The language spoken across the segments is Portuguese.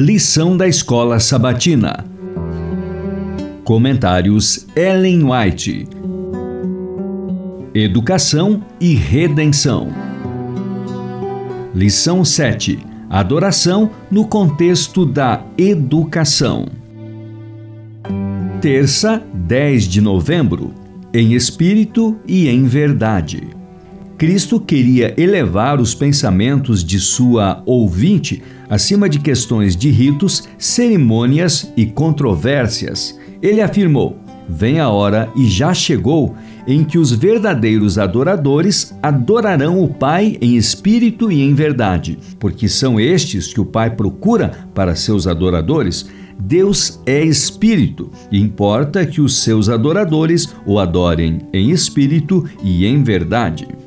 Lição da Escola Sabatina. Comentários Ellen White. Educação e Redenção. Lição 7. Adoração no contexto da educação. Terça, 10 de novembro. Em espírito e em verdade. Cristo queria elevar os pensamentos de sua ouvinte acima de questões de ritos, cerimônias e controvérsias. Ele afirmou: Vem a hora e já chegou em que os verdadeiros adoradores adorarão o Pai em espírito e em verdade, porque são estes que o Pai procura para seus adoradores. Deus é espírito e importa que os seus adoradores o adorem em espírito e em verdade.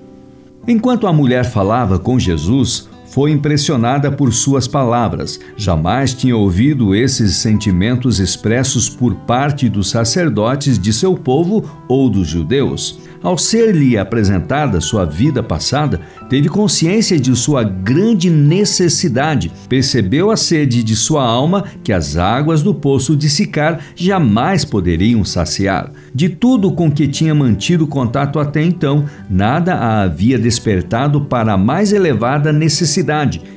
Enquanto a mulher falava com Jesus, foi impressionada por suas palavras. Jamais tinha ouvido esses sentimentos expressos por parte dos sacerdotes de seu povo ou dos judeus. Ao ser-lhe apresentada sua vida passada, teve consciência de sua grande necessidade, percebeu a sede de sua alma que as águas do poço de Sicar jamais poderiam saciar. De tudo com que tinha mantido contato até então, nada a havia despertado para a mais elevada necessidade.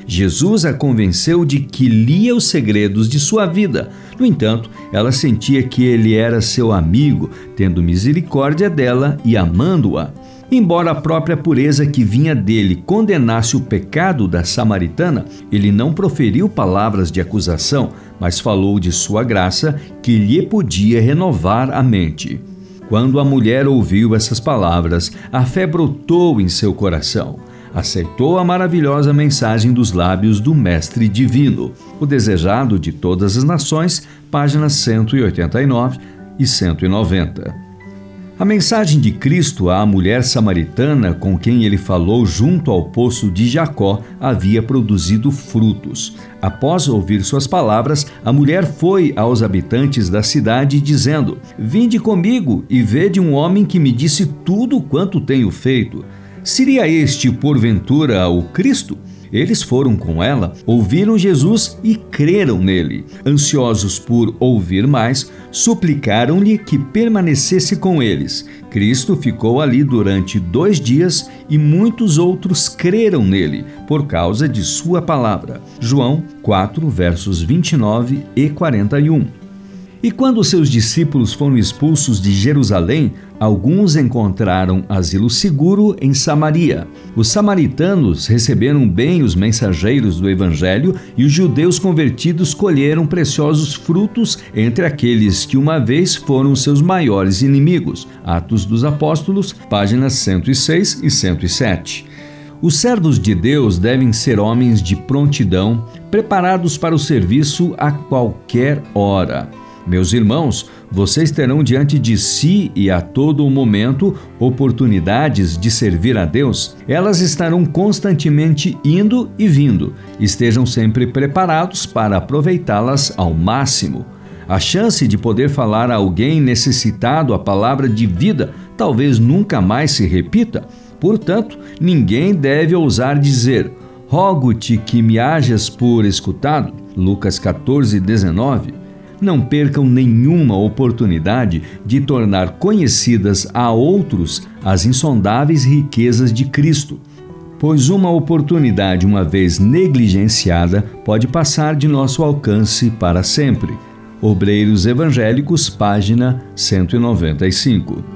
Jesus a convenceu de que lia os segredos de sua vida. No entanto, ela sentia que ele era seu amigo, tendo misericórdia dela e amando-a. Embora a própria pureza que vinha dele condenasse o pecado da samaritana, ele não proferiu palavras de acusação, mas falou de sua graça que lhe podia renovar a mente. Quando a mulher ouviu essas palavras, a fé brotou em seu coração aceitou a maravilhosa mensagem dos lábios do Mestre Divino, o desejado de todas as nações, páginas 189 e 190. A mensagem de Cristo à mulher samaritana com quem ele falou junto ao poço de Jacó havia produzido frutos. Após ouvir suas palavras, a mulher foi aos habitantes da cidade dizendo: Vinde comigo e vede um homem que me disse tudo quanto tenho feito. Seria este, porventura, o Cristo? Eles foram com ela, ouviram Jesus e creram nele. Ansiosos por ouvir mais, suplicaram-lhe que permanecesse com eles. Cristo ficou ali durante dois dias e muitos outros creram nele, por causa de sua palavra. João 4, versos 29 e 41. E quando seus discípulos foram expulsos de Jerusalém, alguns encontraram asilo seguro em Samaria. Os samaritanos receberam bem os mensageiros do Evangelho e os judeus convertidos colheram preciosos frutos entre aqueles que uma vez foram seus maiores inimigos. Atos dos Apóstolos, páginas 106 e 107. Os servos de Deus devem ser homens de prontidão, preparados para o serviço a qualquer hora. Meus irmãos, vocês terão diante de si e a todo momento oportunidades de servir a Deus. Elas estarão constantemente indo e vindo. Estejam sempre preparados para aproveitá-las ao máximo. A chance de poder falar a alguém necessitado a palavra de vida talvez nunca mais se repita. Portanto, ninguém deve ousar dizer: Rogo-te que me hajas por escutado. Lucas 14, 19 não percam nenhuma oportunidade de tornar conhecidas a outros as insondáveis riquezas de Cristo, pois uma oportunidade, uma vez negligenciada, pode passar de nosso alcance para sempre. Obreiros Evangélicos, página 195.